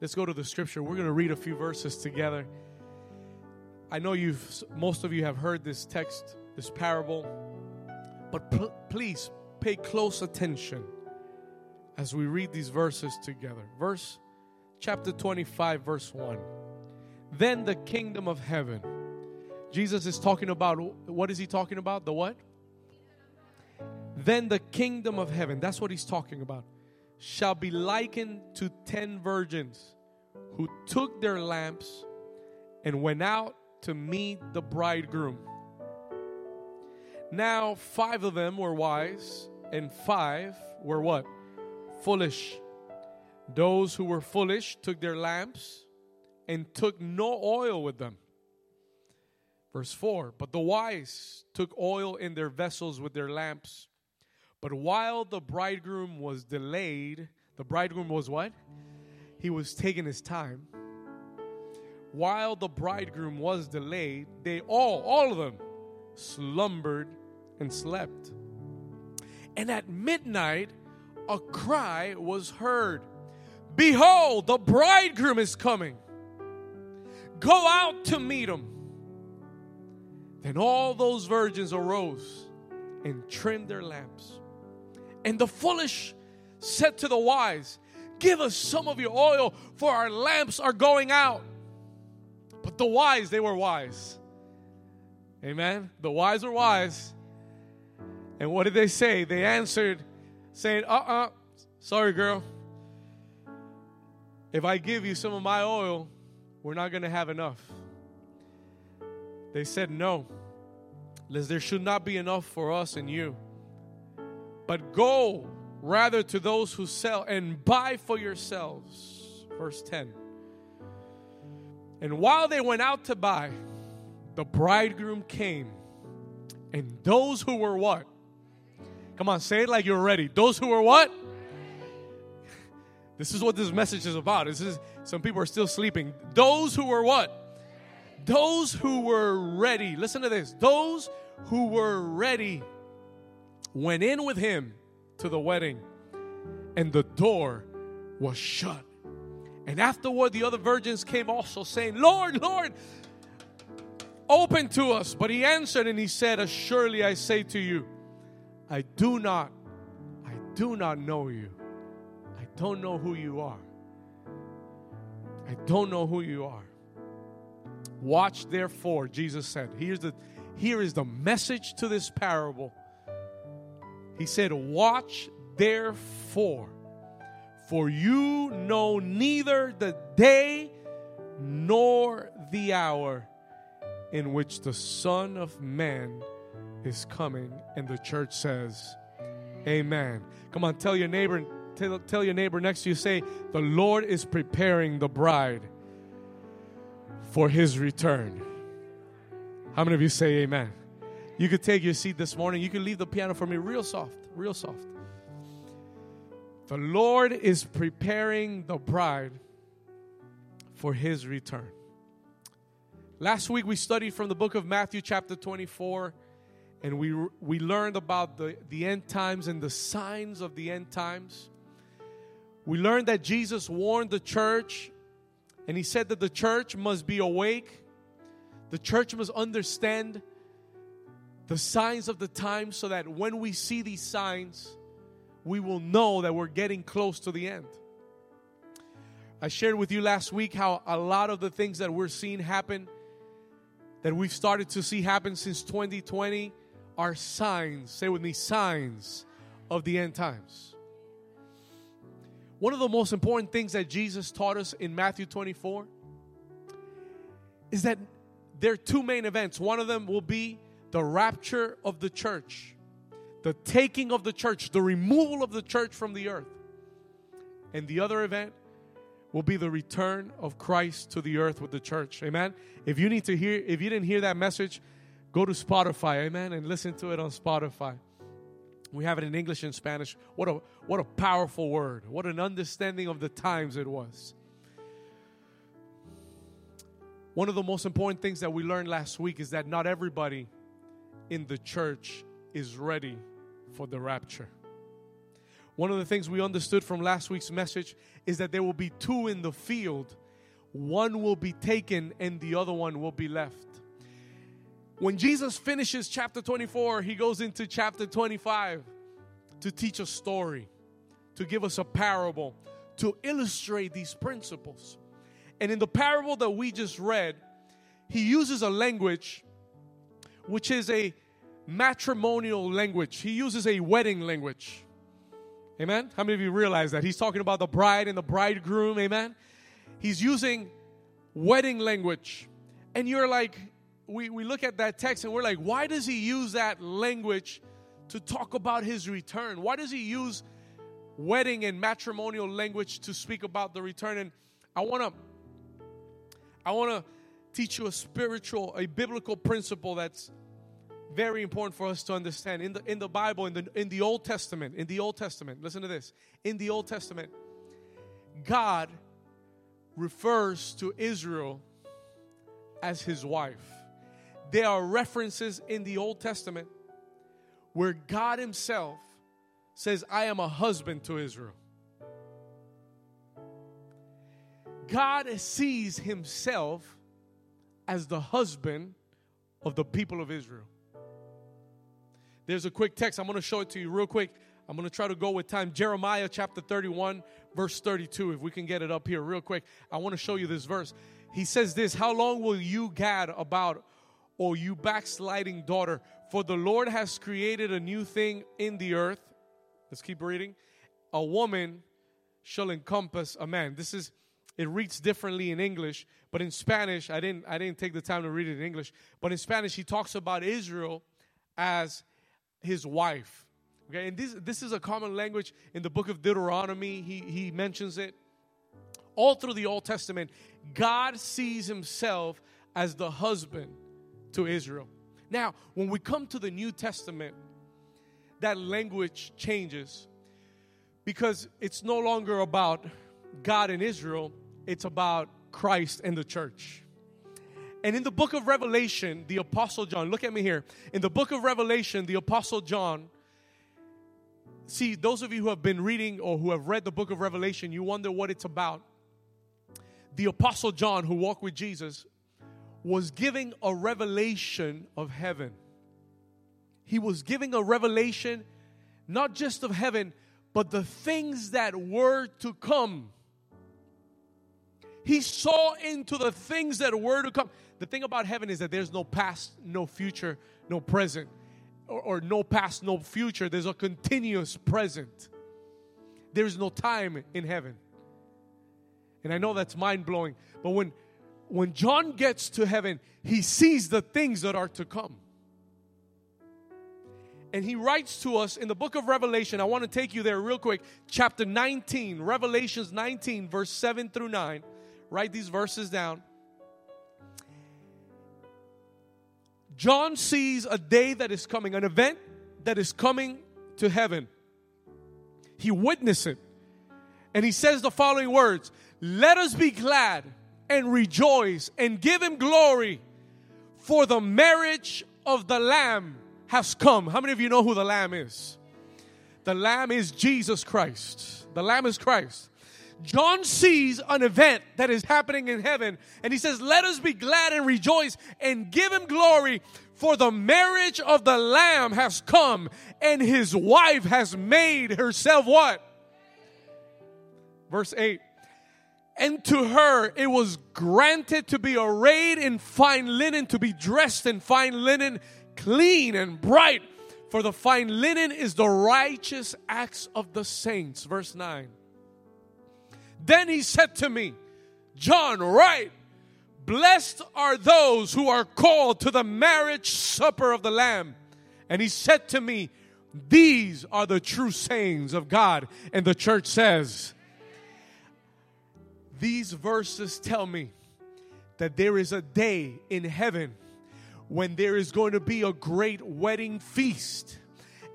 Let's go to the scripture. We're going to read a few verses together. I know you've most of you have heard this text, this parable, but pl- please pay close attention as we read these verses together. Verse chapter 25 verse 1. Then the kingdom of heaven. Jesus is talking about what is he talking about? The what? Then the kingdom of heaven, that's what he's talking about, shall be likened to 10 virgins who took their lamps and went out to meet the bridegroom. Now, five of them were wise, and five were what? Foolish. Those who were foolish took their lamps and took no oil with them. Verse 4 But the wise took oil in their vessels with their lamps. But while the bridegroom was delayed, the bridegroom was what? He was taking his time. While the bridegroom was delayed, they all, all of them, slumbered and slept. And at midnight, a cry was heard Behold, the bridegroom is coming. Go out to meet him. Then all those virgins arose and trimmed their lamps. And the foolish said to the wise, Give us some of your oil, for our lamps are going out. But the wise, they were wise. Amen. The wise are wise. And what did they say? They answered, saying, Uh uh-uh, uh, sorry, girl. If I give you some of my oil, we're not going to have enough. They said, No, lest there should not be enough for us and you. But go rather to those who sell and buy for yourselves. Verse 10. And while they went out to buy, the bridegroom came. And those who were what? Come on, say it like you're ready. Those who were what? This is what this message is about. This is some people are still sleeping. Those who were what? Those who were ready. Listen to this. Those who were ready went in with him to the wedding, and the door was shut. And afterward, the other virgins came also, saying, Lord, Lord, open to us. But he answered and he said, Assuredly I say to you, I do not, I do not know you. I don't know who you are. I don't know who you are. Watch therefore, Jesus said. Here's the here is the message to this parable. He said, Watch therefore, for you know neither the day nor the hour in which the Son of Man is coming. And the church says, Amen. Come on, tell your neighbor, tell, tell your neighbor next to you, say, The Lord is preparing the bride for his return. How many of you say amen? You could take your seat this morning. You can leave the piano for me real soft, real soft. The Lord is preparing the bride for his return. Last week we studied from the book of Matthew, chapter 24, and we, we learned about the, the end times and the signs of the end times. We learned that Jesus warned the church, and he said that the church must be awake, the church must understand the signs of the times so that when we see these signs, we will know that we're getting close to the end. I shared with you last week how a lot of the things that we're seeing happen, that we've started to see happen since 2020, are signs, say with me, signs of the end times. One of the most important things that Jesus taught us in Matthew 24 is that there are two main events. One of them will be the rapture of the church, the taking of the church, the removal of the church from the earth. And the other event will be the return of Christ to the earth with the church. Amen. If you need to hear, if you didn't hear that message, go to Spotify, amen, and listen to it on Spotify. We have it in English and Spanish. What a what a powerful word. What an understanding of the times it was. One of the most important things that we learned last week is that not everybody in the church is ready for the rapture. One of the things we understood from last week's message is that there will be two in the field. One will be taken and the other one will be left. When Jesus finishes chapter 24, he goes into chapter 25 to teach a story, to give us a parable, to illustrate these principles. And in the parable that we just read, he uses a language which is a matrimonial language. He uses a wedding language. Amen. How many of you realize that? He's talking about the bride and the bridegroom. Amen. He's using wedding language. And you're like, we, we look at that text and we're like, why does he use that language to talk about his return? Why does he use wedding and matrimonial language to speak about the return? And I want to I want to teach you a spiritual, a biblical principle that's very important for us to understand. In the in the Bible, in the in the Old Testament, in the Old Testament, listen to this. In the Old Testament, God refers to Israel as his wife. There are references in the Old Testament where God himself says, I am a husband to Israel. God sees himself as the husband of the people of Israel. There's a quick text. I'm going to show it to you real quick. I'm going to try to go with time. Jeremiah chapter 31, verse 32. If we can get it up here real quick, I want to show you this verse. He says this How long will you gad about, or you backsliding daughter? For the Lord has created a new thing in the earth. Let's keep reading. A woman shall encompass a man. This is it reads differently in English, but in Spanish, I didn't I didn't take the time to read it in English. But in Spanish, he talks about Israel as his wife. Okay, and this this is a common language in the book of Deuteronomy. He he mentions it all through the Old Testament. God sees himself as the husband to Israel. Now, when we come to the New Testament, that language changes because it's no longer about God and Israel, it's about Christ and the church. And in the book of Revelation, the Apostle John, look at me here. In the book of Revelation, the Apostle John, see, those of you who have been reading or who have read the book of Revelation, you wonder what it's about. The Apostle John, who walked with Jesus, was giving a revelation of heaven. He was giving a revelation not just of heaven, but the things that were to come. He saw into the things that were to come. The thing about heaven is that there's no past, no future, no present, or, or no past, no future. There's a continuous present. There's no time in heaven. And I know that's mind blowing, but when when John gets to heaven, he sees the things that are to come. And he writes to us in the book of Revelation. I want to take you there real quick. Chapter 19, Revelations 19, verse 7 through 9. Write these verses down. John sees a day that is coming, an event that is coming to heaven. He witnessed it. And he says the following words Let us be glad and rejoice and give him glory, for the marriage of the Lamb has come. How many of you know who the Lamb is? The Lamb is Jesus Christ. The Lamb is Christ. John sees an event that is happening in heaven and he says, Let us be glad and rejoice and give him glory, for the marriage of the Lamb has come and his wife has made herself what? Verse 8. And to her it was granted to be arrayed in fine linen, to be dressed in fine linen, clean and bright. For the fine linen is the righteous acts of the saints. Verse 9. Then he said to me, John, write, blessed are those who are called to the marriage supper of the Lamb. And he said to me, These are the true sayings of God. And the church says, These verses tell me that there is a day in heaven when there is going to be a great wedding feast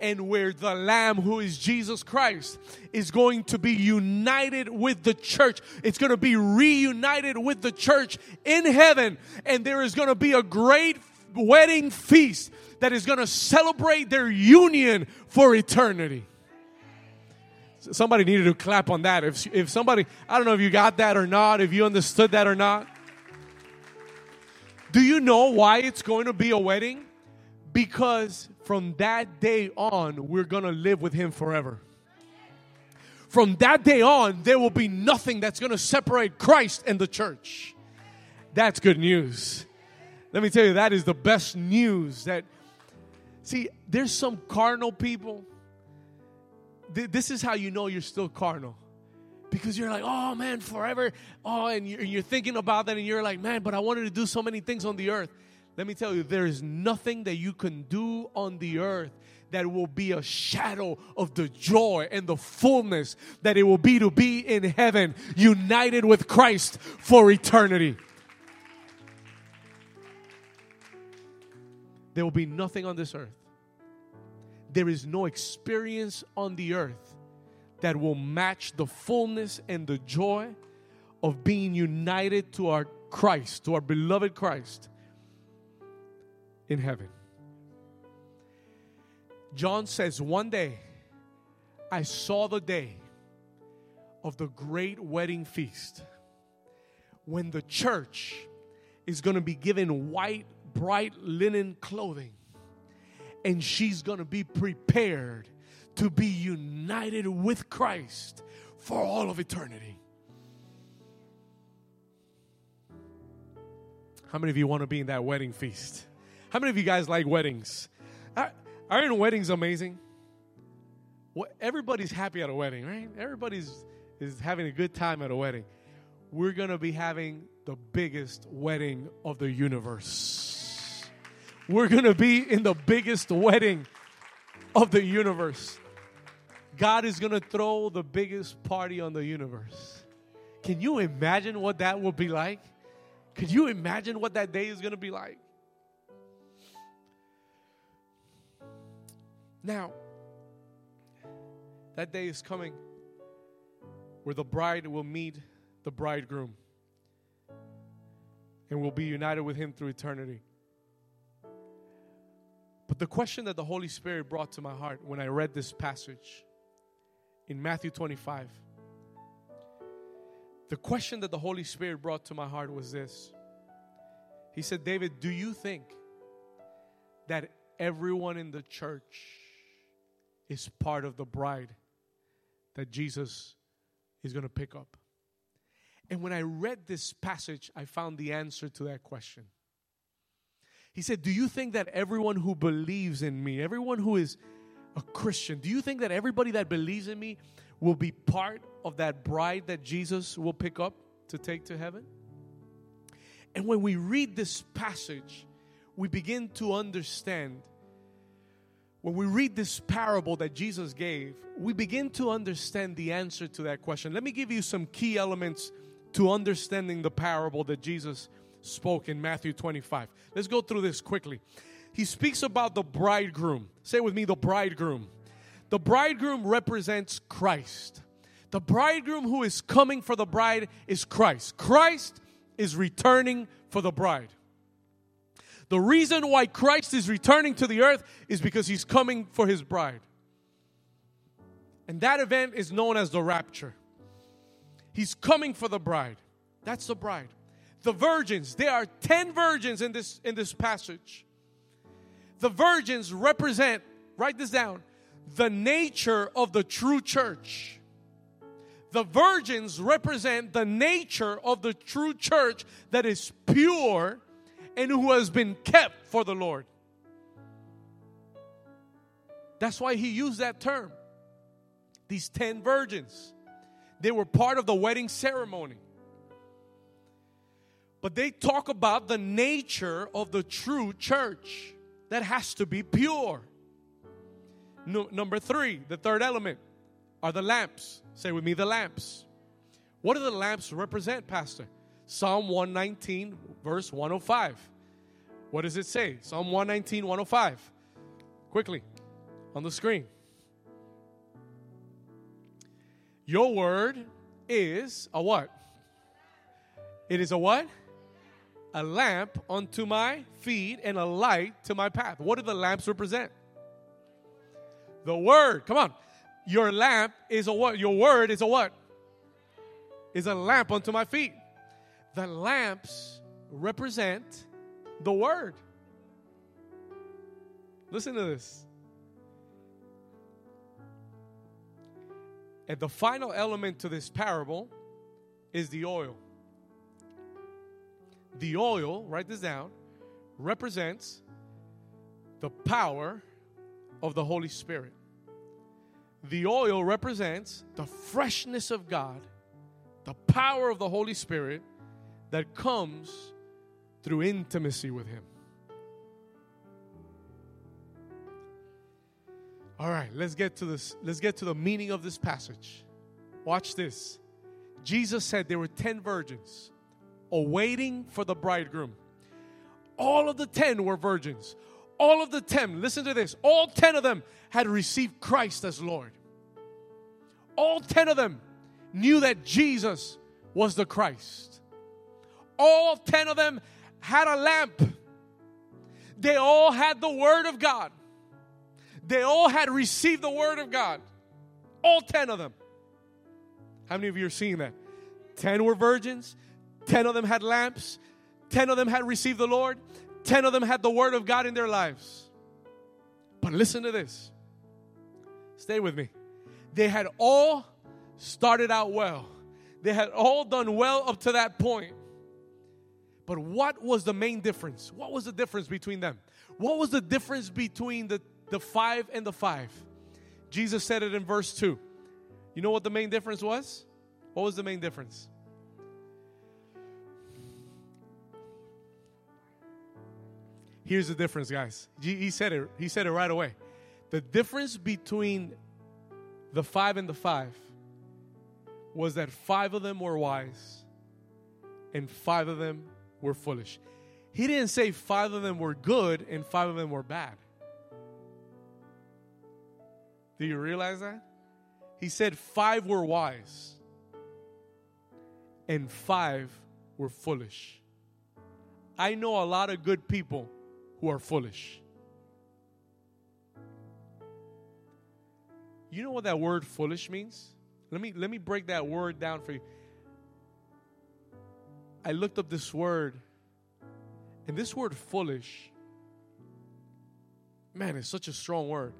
and where the Lamb, who is Jesus Christ, is going to be united with the church. It's going to be reunited with the church in heaven, and there is going to be a great wedding feast that is going to celebrate their union for eternity. Somebody needed to clap on that. If, if somebody, I don't know if you got that or not, if you understood that or not. Do you know why it's going to be a wedding? Because from that day on, we're going to live with Him forever. From that day on, there will be nothing that's going to separate Christ and the church. That's good news. Let me tell you, that is the best news. That see, there's some carnal people this is how you know you're still carnal. Because you're like, oh man, forever. Oh, and you're, you're thinking about that, and you're like, man, but I wanted to do so many things on the earth. Let me tell you, there is nothing that you can do on the earth that will be a shadow of the joy and the fullness that it will be to be in heaven, united with Christ for eternity. There will be nothing on this earth there is no experience on the earth that will match the fullness and the joy of being united to our Christ, to our beloved Christ in heaven. John says, One day I saw the day of the great wedding feast when the church is going to be given white, bright linen clothing and she's going to be prepared to be united with Christ for all of eternity. How many of you want to be in that wedding feast? How many of you guys like weddings? Aren't weddings amazing? What, everybody's happy at a wedding, right? Everybody's is having a good time at a wedding. We're going to be having the biggest wedding of the universe we're going to be in the biggest wedding of the universe. God is going to throw the biggest party on the universe. Can you imagine what that will be like? Could you imagine what that day is going to be like? Now, that day is coming where the bride will meet the bridegroom and will be united with him through eternity. But the question that the Holy Spirit brought to my heart when I read this passage in Matthew 25, the question that the Holy Spirit brought to my heart was this. He said, David, do you think that everyone in the church is part of the bride that Jesus is going to pick up? And when I read this passage, I found the answer to that question. He said, Do you think that everyone who believes in me, everyone who is a Christian, do you think that everybody that believes in me will be part of that bride that Jesus will pick up to take to heaven? And when we read this passage, we begin to understand. When we read this parable that Jesus gave, we begin to understand the answer to that question. Let me give you some key elements to understanding the parable that Jesus spoke in Matthew 25. Let's go through this quickly. He speaks about the bridegroom. Say with me, the bridegroom. The bridegroom represents Christ. The bridegroom who is coming for the bride is Christ. Christ is returning for the bride. The reason why Christ is returning to the earth is because he's coming for his bride. And that event is known as the rapture. He's coming for the bride. That's the bride the virgins. There are 10 virgins in this in this passage. The virgins represent, write this down, the nature of the true church. The virgins represent the nature of the true church that is pure and who has been kept for the Lord. That's why he used that term. These 10 virgins. They were part of the wedding ceremony. But they talk about the nature of the true church that has to be pure. No, number three, the third element are the lamps. Say with me, the lamps. What do the lamps represent, Pastor? Psalm 119, verse 105. What does it say? Psalm 119, 105. Quickly, on the screen. Your word is a what? It is a what? a lamp unto my feet and a light to my path. What do the lamps represent? The Word. Come on. Your lamp is a what? Your word is a what? Is a lamp unto my feet. The lamps represent the word. Listen to this. And the final element to this parable is the oil. The oil, write this down, represents the power of the Holy Spirit. The oil represents the freshness of God, the power of the Holy Spirit that comes through intimacy with Him. All right, let's get to this. Let's get to the meaning of this passage. Watch this. Jesus said there were 10 virgins awaiting for the bridegroom. All of the 10 were virgins. All of the 10, listen to this, all 10 of them had received Christ as Lord. All 10 of them knew that Jesus was the Christ. All 10 of them had a lamp. They all had the Word of God. They all had received the word of God. All 10 of them. How many of you are seeing that? 10 were virgins, 10 of them had lamps, 10 of them had received the Lord, 10 of them had the word of God in their lives. But listen to this. Stay with me. They had all started out well. They had all done well up to that point. But what was the main difference? What was the difference between them? What was the difference between the the five and the five. Jesus said it in verse 2. You know what the main difference was? What was the main difference? Here's the difference, guys. He said it. He said it right away. The difference between the five and the five was that five of them were wise and five of them were foolish. He didn't say five of them were good and five of them were bad. Do you realize that? He said five were wise and five were foolish. I know a lot of good people who are foolish. You know what that word foolish means? Let me let me break that word down for you. I looked up this word and this word foolish man, it's such a strong word.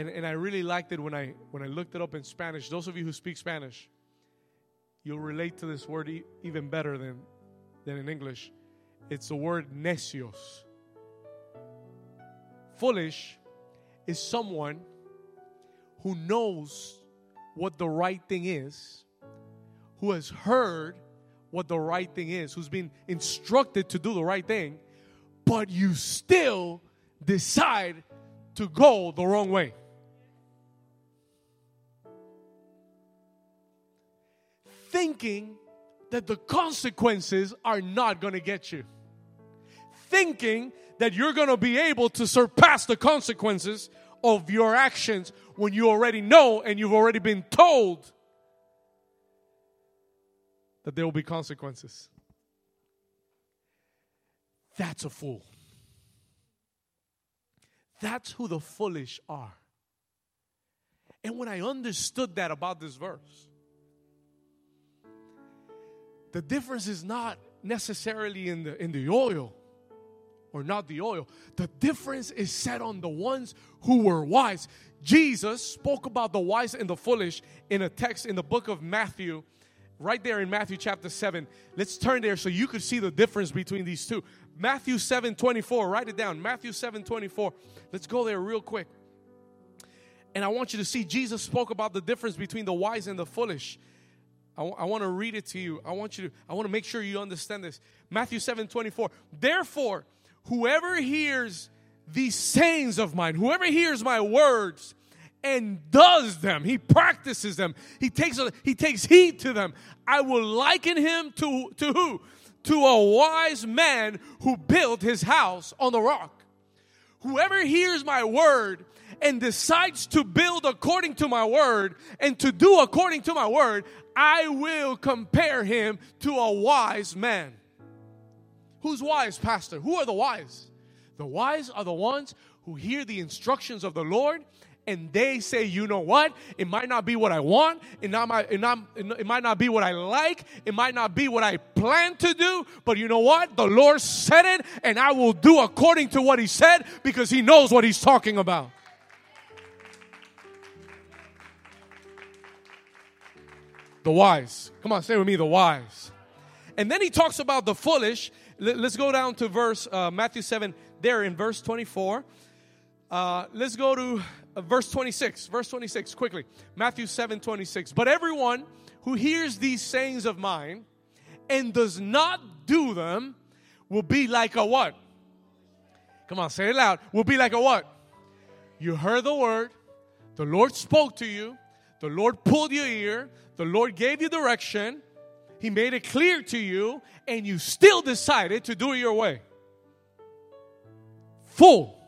and, and I really liked it when I when I looked it up in Spanish. Those of you who speak Spanish, you'll relate to this word e- even better than than in English. It's the word necios. Foolish is someone who knows what the right thing is, who has heard what the right thing is, who's been instructed to do the right thing, but you still decide to go the wrong way. thinking that the consequences are not going to get you. Thinking that you're going to be able to surpass the consequences of your actions when you already know and you've already been told that there will be consequences. That's a fool. That's who the foolish are. And when I understood that about this verse, the difference is not necessarily in the in the oil or not the oil. The difference is set on the ones who were wise. Jesus spoke about the wise and the foolish in a text in the book of Matthew, right there in Matthew chapter 7. Let's turn there so you could see the difference between these two. Matthew 7 24, write it down. Matthew 7 24. Let's go there real quick. And I want you to see Jesus spoke about the difference between the wise and the foolish. I, w- I want to read it to you. I want you to, I want to make sure you understand this. Matthew 7 24. Therefore, whoever hears these sayings of mine, whoever hears my words and does them, he practices them, he takes, he takes heed to them, I will liken him to, to who? To a wise man who built his house on the rock. Whoever hears my word and decides to build according to my word and to do according to my word, I will compare him to a wise man. Who's wise, Pastor? Who are the wise? The wise are the ones who hear the instructions of the Lord and they say, you know what? It might not be what I want. It, not my, it, not, it might not be what I like. It might not be what I plan to do. But you know what? The Lord said it, and I will do according to what He said because He knows what He's talking about. The wise. Come on, say with me, the wise. And then he talks about the foolish. Let's go down to verse uh, Matthew 7, there in verse 24. Uh, let's go to uh, verse 26. Verse 26, quickly. Matthew 7 26. But everyone who hears these sayings of mine and does not do them will be like a what? Come on, say it loud. Will be like a what? You heard the word, the Lord spoke to you, the Lord pulled your ear, the Lord gave you direction, He made it clear to you, and you still decided to do it your way. Fool.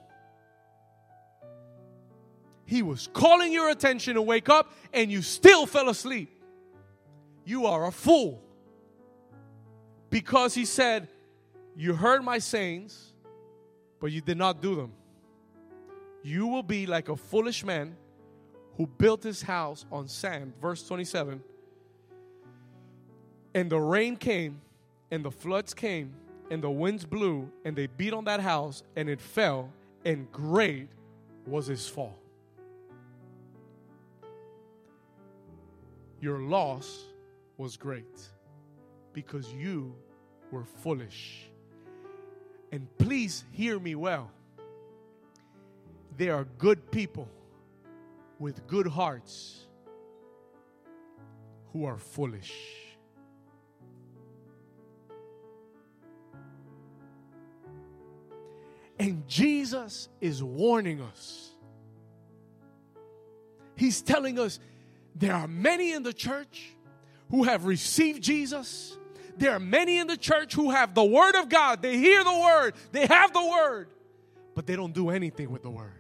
he was calling your attention to wake up and you still fell asleep. You are a fool. Because he said, You heard my sayings, but you did not do them. You will be like a foolish man who built his house on sand. Verse 27. And the rain came, and the floods came, and the winds blew, and they beat on that house, and it fell, and great was his fall. Your loss was great because you were foolish. And please hear me well. There are good people with good hearts who are foolish. And Jesus is warning us. He's telling us there are many in the church who have received Jesus. There are many in the church who have the Word of God. They hear the Word, they have the Word, but they don't do anything with the Word.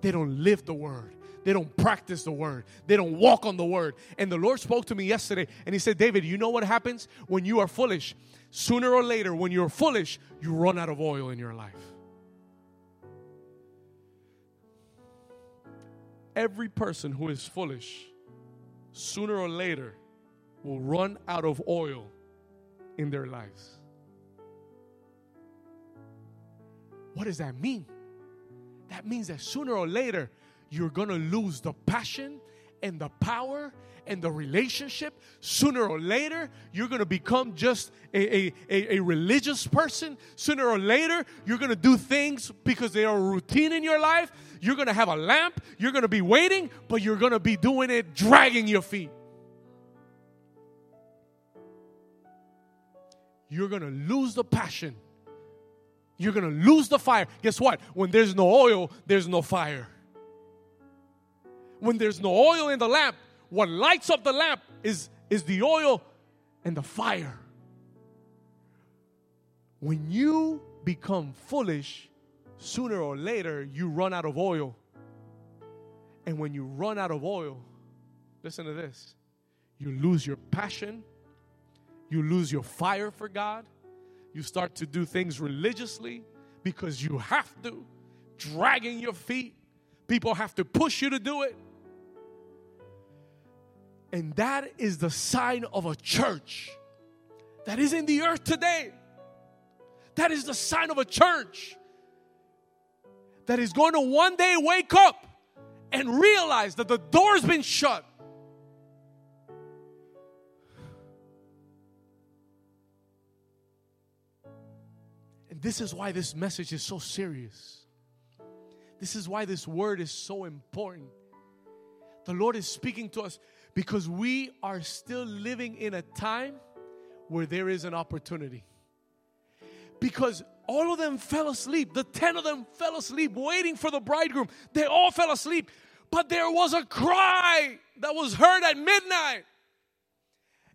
They don't live the Word. They don't practice the word. They don't walk on the word. And the Lord spoke to me yesterday and He said, David, you know what happens when you are foolish? Sooner or later, when you're foolish, you run out of oil in your life. every person who is foolish, sooner or later, will run out of oil in their lives. What does that mean? That means that sooner or later, you're gonna lose the passion and the power and the relationship, sooner or later, you're going to become just a, a, a, a, religious person. Sooner or later, you're going to do things because they are routine in your life. You're going to have a lamp. You're going to be waiting, but you're going to be doing it dragging your feet. You're going to lose the passion. You're going to lose the fire. Guess what? When there's no oil, there's no fire. When there's no oil in the lamp, what lights up the lamp is, is the oil and the fire. When you become foolish, sooner or later you run out of oil. And when you run out of oil, listen to this you lose your passion, you lose your fire for God, you start to do things religiously because you have to, dragging your feet. People have to push you to do it. And that is the sign of a church that is in the earth today. That is the sign of a church that is going to one day wake up and realize that the door's been shut. And this is why this message is so serious. This is why this word is so important. The Lord is speaking to us because we are still living in a time where there is an opportunity. Because all of them fell asleep. The 10 of them fell asleep waiting for the bridegroom. They all fell asleep. But there was a cry that was heard at midnight.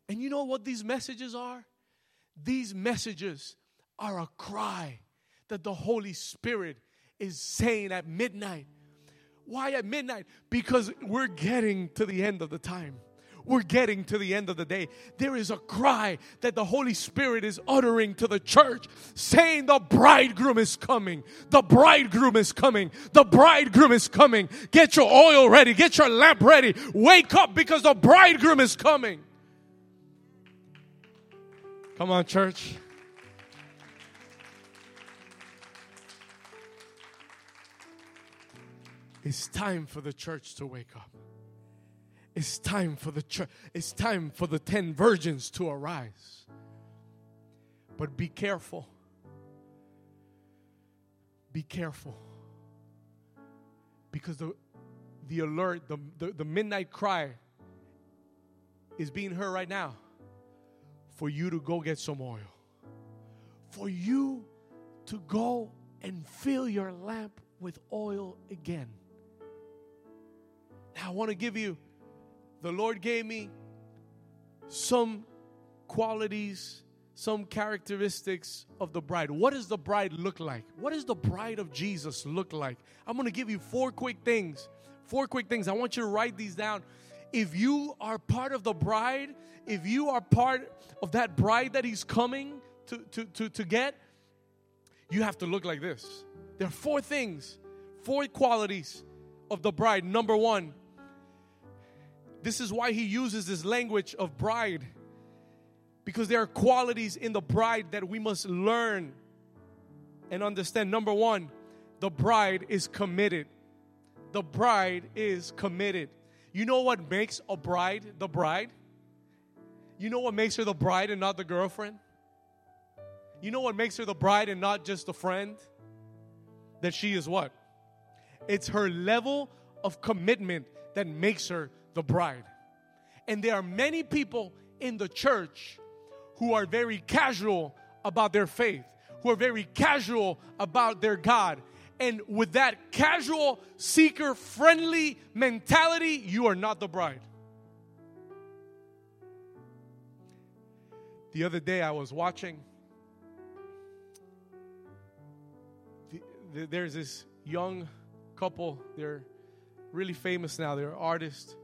And you know what these messages are? These messages are a cry that the Holy Spirit is saying at midnight why at midnight? Because we're getting to the end of the time. we're getting to the end of the day. There is a cry that the Holy Spirit is uttering to the church, saying, The bridegroom is coming. The bridegroom is coming. The bridegroom is coming. Get your oil ready. Get your lamp ready. Wake up because the bridegroom is coming. Come on, church. It's time for the church to wake up. It's time for the church. It's time for the 10 virgins to arise. But be careful. Be careful. Because the the alert, the, the, the midnight cry is being heard right now for you to go get some oil. For you to go and fill your lamp with oil again. I want to give you, the Lord gave me some qualities, some characteristics of the bride. What does the bride look like? What does the bride of Jesus look like? I'm going to give you four quick things. Four quick things. I want you to write these down. If you are part of the bride, if you are part of that bride that he's coming to, to, to, to get, you have to look like this. There are four things, four qualities of the bride. Number one, this is why he uses this language of bride. Because there are qualities in the bride that we must learn and understand. Number one, the bride is committed. The bride is committed. You know what makes a bride the bride? You know what makes her the bride and not the girlfriend? You know what makes her the bride and not just a friend? That she is what? It's her level of commitment that makes her the bride. And there are many people in the church who are very casual about their faith, who are very casual about their God. And with that casual, seeker friendly mentality, you are not the bride. The other day I was watching, the, the, there's this young couple, they're really famous now, they're artists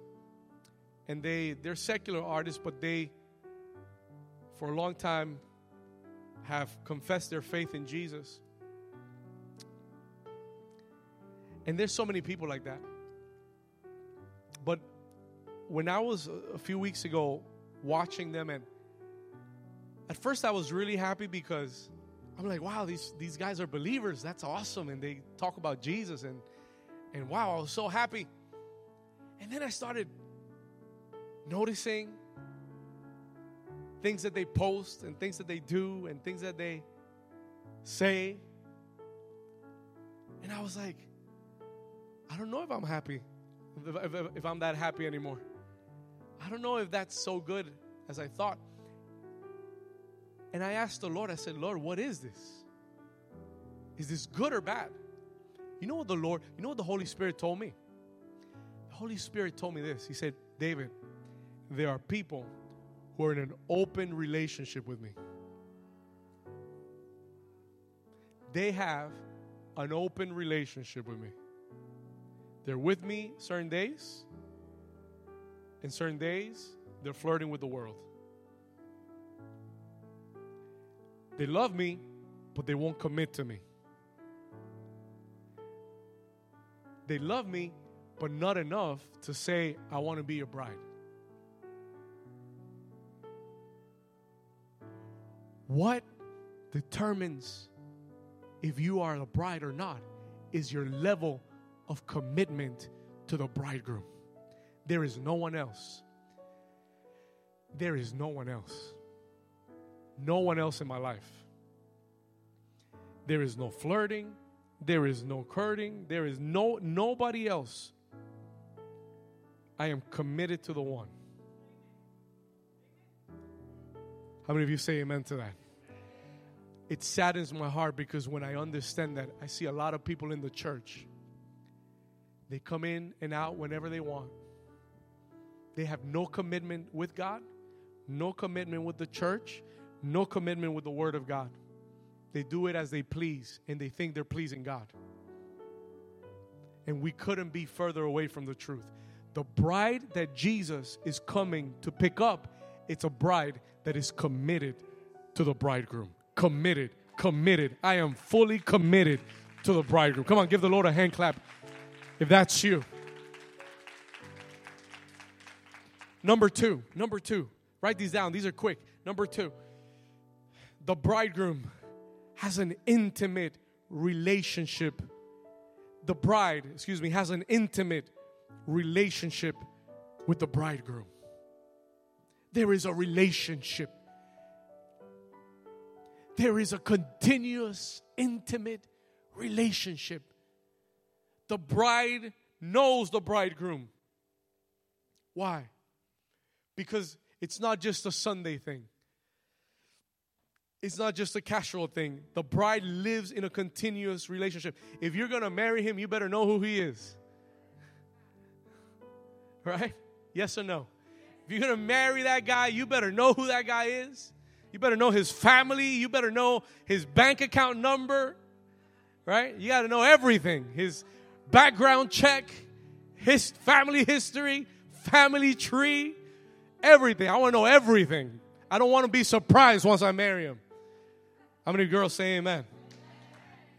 and they they're secular artists, but they for a long time have confessed their faith in Jesus. And there's so many people like that. But when I was a few weeks ago watching them and at first I was really happy because I'm like, wow, these these guys are believers. That's awesome. And they talk about Jesus and and wow, I was so happy. And then I started noticing things that they post and things that they do and things that they say. And I was like, I don't know if I'm happy, if, if, if, I'm that happy anymore. I don't know if that's so good as I thought. And I asked the Lord, I said, Lord, what is this? Is this good or bad? You know what the Lord, you know what the Holy Spirit told me? The Holy Spirit told me this. He said, David, there are people who are in an open relationship with me. They have an open relationship with me. They're with me certain days, and certain days, they're flirting with the world. They love me, but they won't commit to me. They love me, but not enough to say, I want to be your bride. What determines if you are a bride or not is your level of commitment to the bridegroom. There is no one else. There is no one else. No one else in my life. There is no flirting. There is no courting. There is no nobody else. I am committed to the one. How many of you say amen to that? it saddens my heart because when I understand that, I see a lot of people in the church. They come in and out whenever they want. They have no commitment with God, no commitment with the church, no commitment with the Word of God. They do it as they please and they think they're pleasing God. And we couldn't be further away from the truth. The bride that Jesus is coming to pick up, it's a bride that is committed to the bridegroom. Committed, committed. I am fully committed to the bridegroom. Come on, give the Lord a hand clap if that's you. Number two, number two, write these down. These are quick. Number two, the bridegroom has an intimate relationship. The bride, excuse me, has an intimate relationship with the bridegroom. There is a relationship. There is a continuous, intimate relationship. The bride knows the bridegroom. Why? Because it's not just a Sunday thing. It's not just a casual thing. The bride lives in a continuous relationship. If you're going to marry him, you better know who he is. Right? Yes or no? You're going to marry that guy, you better know who that guy is. You better know his family. You better know his bank account number. Right? You got to know everything. His background check, his family history, family tree, everything. I want to know everything. I don't want to be surprised once I marry him. How many girls say amen?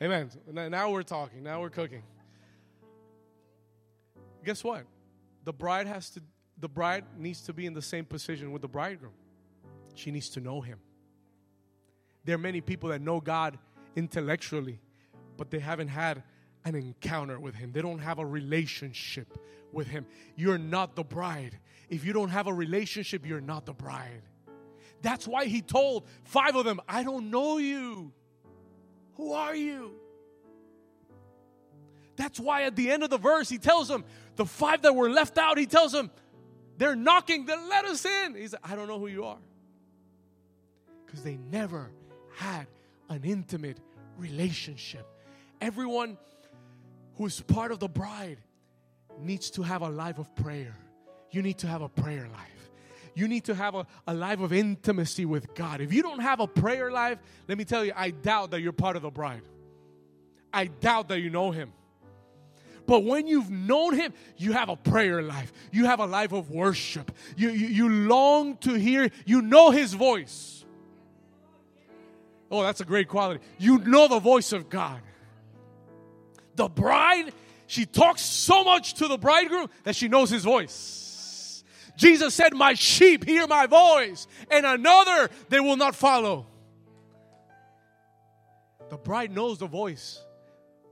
Amen. Now we're talking. Now we're cooking. Guess what? The bride has to the bride needs to be in the same position with the bridegroom. She needs to know him. There are many people that know God intellectually, but they haven't had an encounter with him. They don't have a relationship with him. You're not the bride. If you don't have a relationship, you're not the bride. That's why he told five of them, I don't know you. Who are you? That's why at the end of the verse, he tells them, the five that were left out, he tells them, they're knocking, then let us in. He said, I don't know who you are. Because they never had an intimate relationship. Everyone who's part of the bride needs to have a life of prayer. You need to have a prayer life. You need to have a, a life of intimacy with God. If you don't have a prayer life, let me tell you, I doubt that you're part of the bride. I doubt that you know Him. But when you've known Him, you have a prayer life. You have a life of worship. You, you, you long to hear, you know His voice. Oh, that's a great quality. You know the voice of God. The bride, she talks so much to the bridegroom that she knows his voice. Jesus said, My sheep hear my voice, and another they will not follow. The bride knows the voice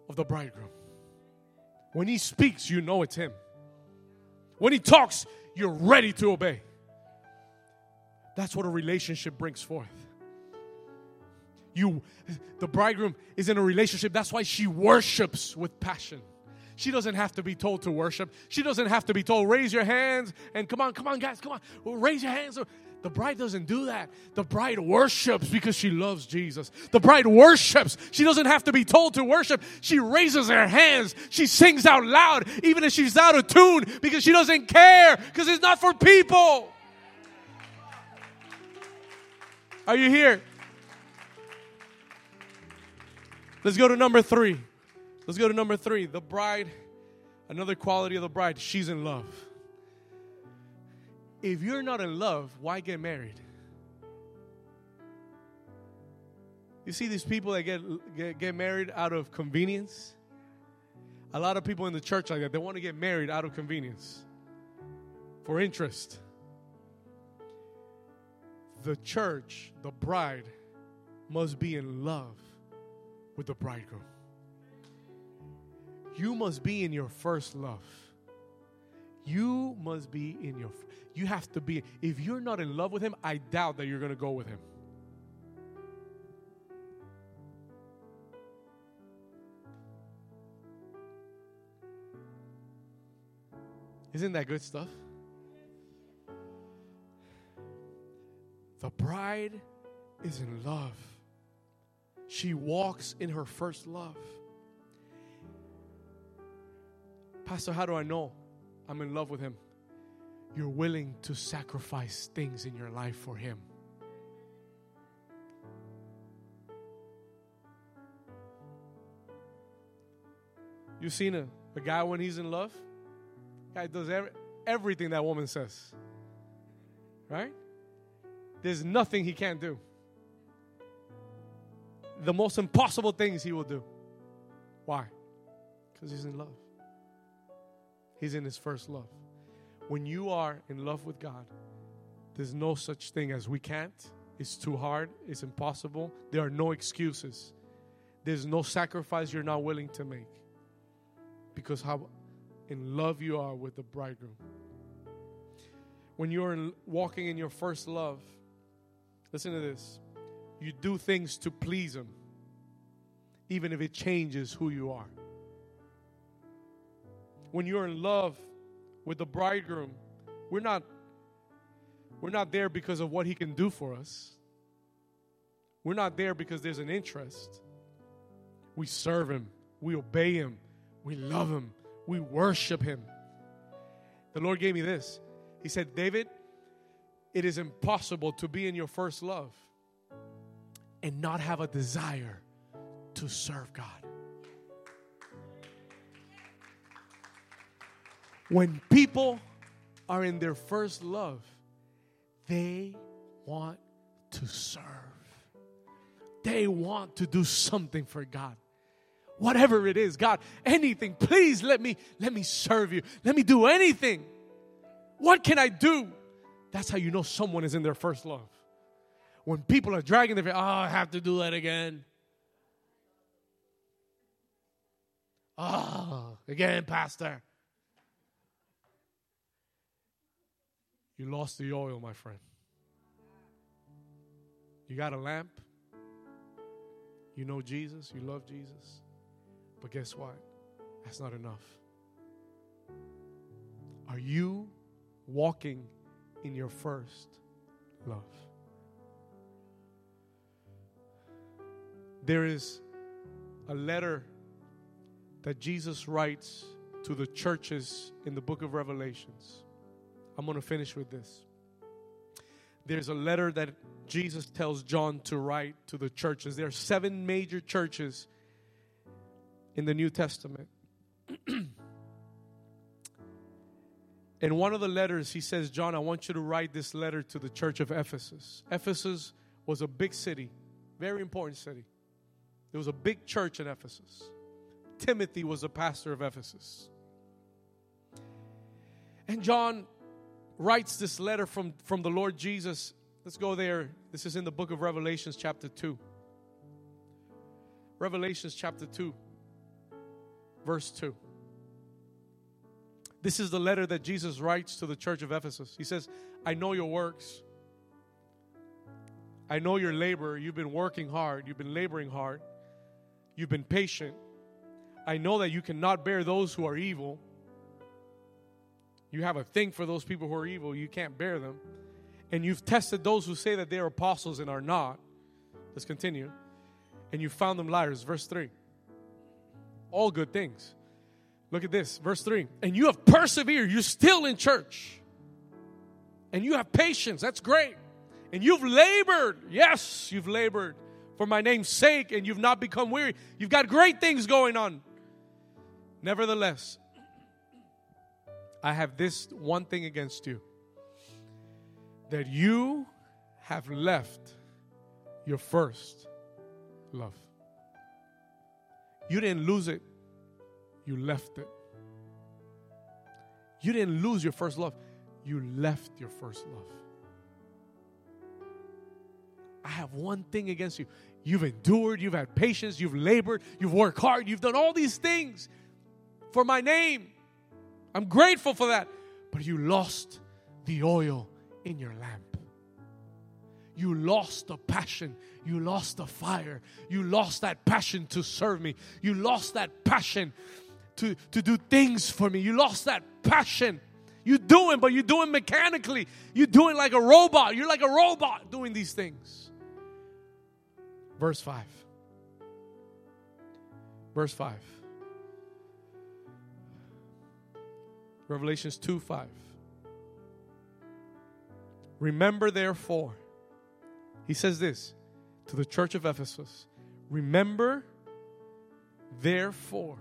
of the bridegroom. When he speaks, you know it's him. When he talks, you're ready to obey. That's what a relationship brings forth. You the bridegroom is in a relationship. That's why she worships with passion. She doesn't have to be told to worship. She doesn't have to be told, raise your hands and come on, come on, guys, come on, raise your hands. The bride doesn't do that. The bride worships because she loves Jesus. The bride worships. She doesn't have to be told to worship. She raises her hands. She sings out loud, even if she's out of tune, because she doesn't care, because it's not for people. Are you here? Let's go to number three. Let's go to number three. The bride, another quality of the bride, she's in love. If you're not in love, why get married? You see these people that get, get, get married out of convenience? A lot of people in the church like that. They want to get married out of convenience for interest. The church, the bride, must be in love with the bridegroom. You must be in your first love. You must be in your you have to be if you're not in love with him, I doubt that you're going to go with him. Isn't that good stuff? The bride is in love. She walks in her first love. Pastor, how do I know I'm in love with Him? You're willing to sacrifice things in your life for Him. You've seen a, a guy when he's in love? Guy does every everything that woman says. Right? There's nothing he can't do. The most impossible things he will do. Why? Because he's in love. He's in his first love. When you are in love with God, there's no such thing as we can't. It's too hard. It's impossible. There are no excuses. There's no sacrifice you're not willing to make because how in love you are with the bridegroom. When you're in, walking in your first love, listen to this. You do things to please him, even if it changes who you are. When you're in love with the bridegroom, we're not we're not there because of what he can do for us. We're not there because there's an interest. We serve him, we obey him, we love him, we worship him. The Lord gave me this. He said, David, it is impossible to be in your first love and not have a desire to serve God. When people are in their first love, they want to serve. They want to do something for God. Whatever it is, God, anything, please let me let me serve you. Let me do anything. What can I do? That's how you know someone is in their first love. When people are dragging their feet, oh, I have to do that again. Oh, again, Pastor. You lost the oil, my friend. You got a lamp. You know Jesus. You love Jesus. But guess what? That's not enough. Are you walking in your first love? There is a letter that Jesus writes to the churches in the book of Revelations. I'm going to finish with this. There's a letter that Jesus tells John to write to the churches. There are seven major churches in the New Testament. in one of the letters, he says, John, I want you to write this letter to the church of Ephesus. Ephesus was a big city, very important city. There was a big church in Ephesus. Timothy was a pastor of Ephesus. And John writes this letter from, from the Lord Jesus. Let's go there. This is in the book of Revelations, chapter 2. Revelations, chapter 2 verse 2. This is the letter that Jesus writes to the church of Ephesus. He says, I know your works. I know your labor. You've been working hard. You've been laboring hard. You've been patient. I know that you cannot bear those who are evil. You have a thing for those people who are evil. You can't bear them. And you've tested those who say that they are apostles and are not. Let's continue. And you found them liars. Verse 3 all good things. Look at this, verse 3. And you have persevered, you're still in church. And you have patience, that's great. And you've labored, yes, you've labored for my name's sake, and you've not become weary. You've got great things going on. Nevertheless, I have this one thing against you that you have left your first love. You didn't lose it, you left it. You didn't lose your first love, you left your first love. I have one thing against you. You've endured, you've had patience, you've labored, you've worked hard, you've done all these things for my name. I'm grateful for that. But you lost the oil in your lamp. You lost the passion. You lost the fire. You lost that passion to serve me. You lost that passion to, to do things for me. You lost that passion. You doing, but you're doing mechanically. You're doing like a robot. You're like a robot doing these things. Verse 5. Verse 5. Revelations 2 5. Remember, therefore, he says this to the church of Ephesus Remember, therefore,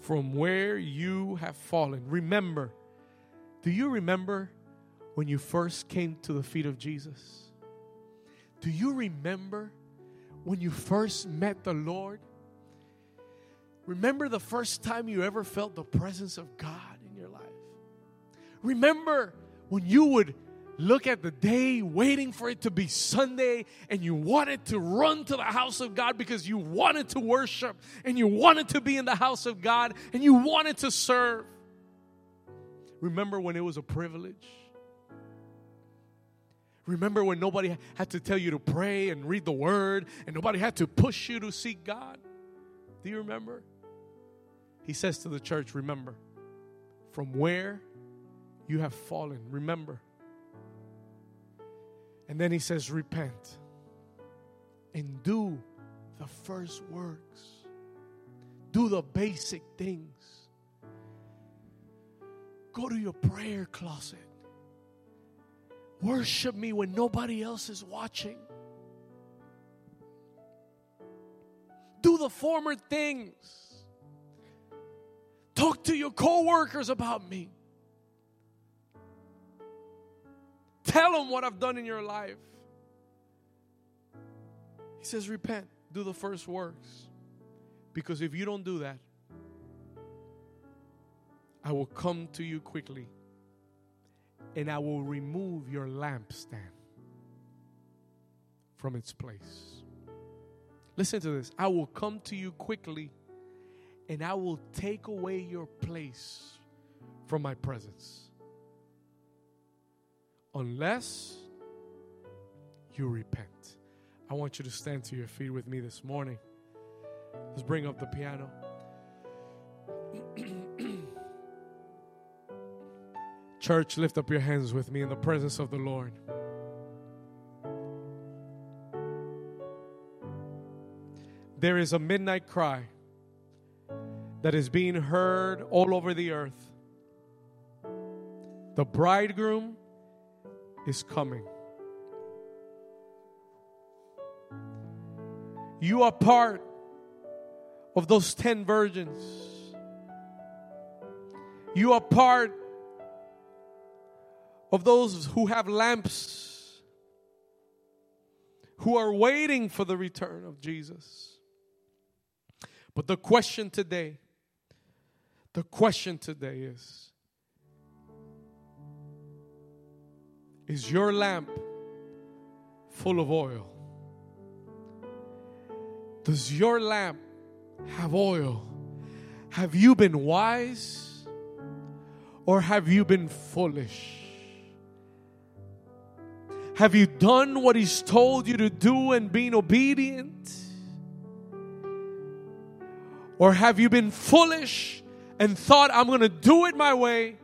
from where you have fallen. Remember. Do you remember when you first came to the feet of Jesus? Do you remember when you first met the Lord? Remember the first time you ever felt the presence of God? Remember when you would look at the day waiting for it to be Sunday and you wanted to run to the house of God because you wanted to worship and you wanted to be in the house of God and you wanted to serve? Remember when it was a privilege? Remember when nobody had to tell you to pray and read the word and nobody had to push you to seek God? Do you remember? He says to the church, Remember, from where you have fallen, remember. And then he says, Repent and do the first works, do the basic things. Go to your prayer closet. Worship me when nobody else is watching. Do the former things. Talk to your coworkers about me. Tell him what I've done in your life. He says, Repent, do the first works. Because if you don't do that, I will come to you quickly and I will remove your lampstand from its place. Listen to this. I will come to you quickly and I will take away your place from my presence. Unless you repent. I want you to stand to your feet with me this morning. Let's bring up the piano. Church, lift up your hands with me in the presence of the Lord. There is a midnight cry that is being heard all over the earth. The bridegroom is coming. You are part of those 10 virgins. You are part of those who have lamps, who are waiting for the return of Jesus. But the question today, the question today is Is your lamp full of oil? Does your lamp have oil? Have you been wise or have you been foolish? Have you done what He's told you to do and been obedient? Or have you been foolish and thought, I'm going to do it my way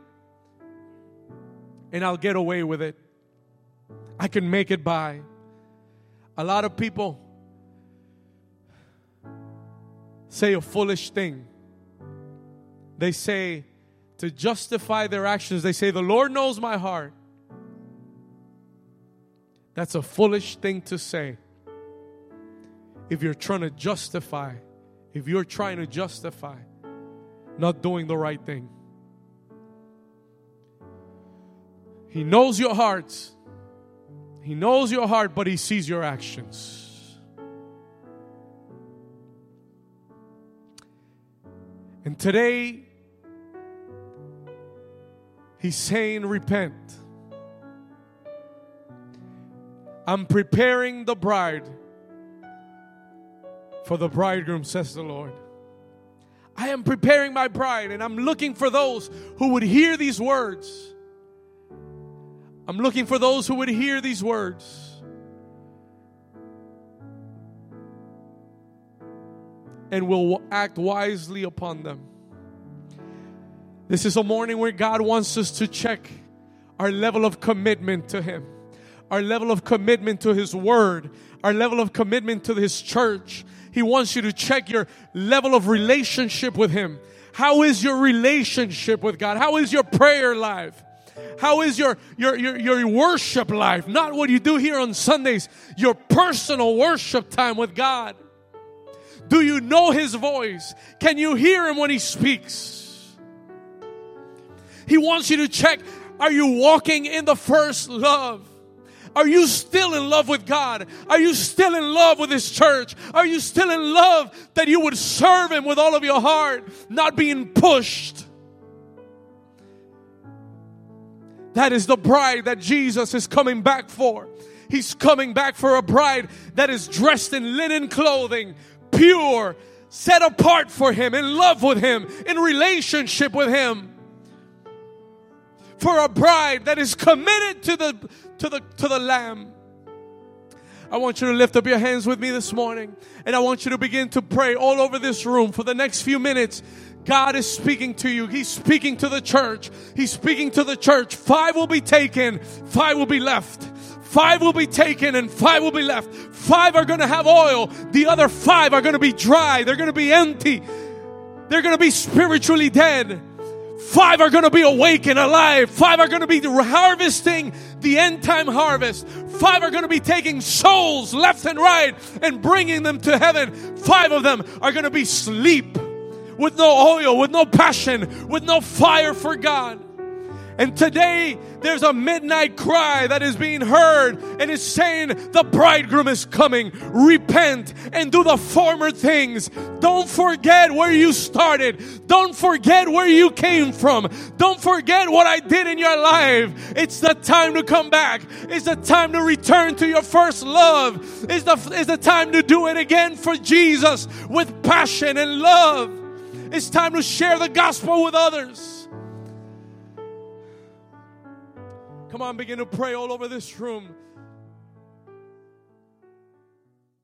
and I'll get away with it? I can make it by. A lot of people say a foolish thing. They say, to justify their actions, they say, The Lord knows my heart. That's a foolish thing to say. If you're trying to justify, if you're trying to justify not doing the right thing, He knows your hearts. He knows your heart, but He sees your actions. And today, He's saying, Repent. I'm preparing the bride for the bridegroom, says the Lord. I am preparing my bride, and I'm looking for those who would hear these words. I'm looking for those who would hear these words. And will act wisely upon them. This is a morning where God wants us to check our level of commitment to Him our level of commitment to His Word, our level of commitment to His church. He wants you to check your level of relationship with Him. How is your relationship with God? How is your prayer life? How is your, your, your, your worship life? Not what you do here on Sundays, your personal worship time with God. Do you know His voice? Can you hear Him when He speaks? He wants you to check Are you walking in the first love? Are you still in love with God? Are you still in love with His church? Are you still in love that you would serve Him with all of your heart, not being pushed? That is the bride that Jesus is coming back for. He's coming back for a bride that is dressed in linen clothing, pure, set apart for Him, in love with Him, in relationship with Him. For a bride that is committed to the, to the, to the Lamb. I want you to lift up your hands with me this morning and I want you to begin to pray all over this room for the next few minutes. God is speaking to you. He's speaking to the church. He's speaking to the church. Five will be taken, five will be left. Five will be taken and five will be left. Five are going to have oil. The other five are going to be dry. They're going to be empty. They're going to be spiritually dead. Five are going to be awake and alive. Five are going to be harvesting the end time harvest. Five are going to be taking souls left and right and bringing them to heaven. Five of them are going to be sleep with no oil, with no passion, with no fire for God. And today there's a midnight cry that is being heard and is saying, The bridegroom is coming. Repent and do the former things. Don't forget where you started. Don't forget where you came from. Don't forget what I did in your life. It's the time to come back. It's the time to return to your first love. It's the, it's the time to do it again for Jesus with passion and love. It's time to share the gospel with others. Come on, begin to pray all over this room.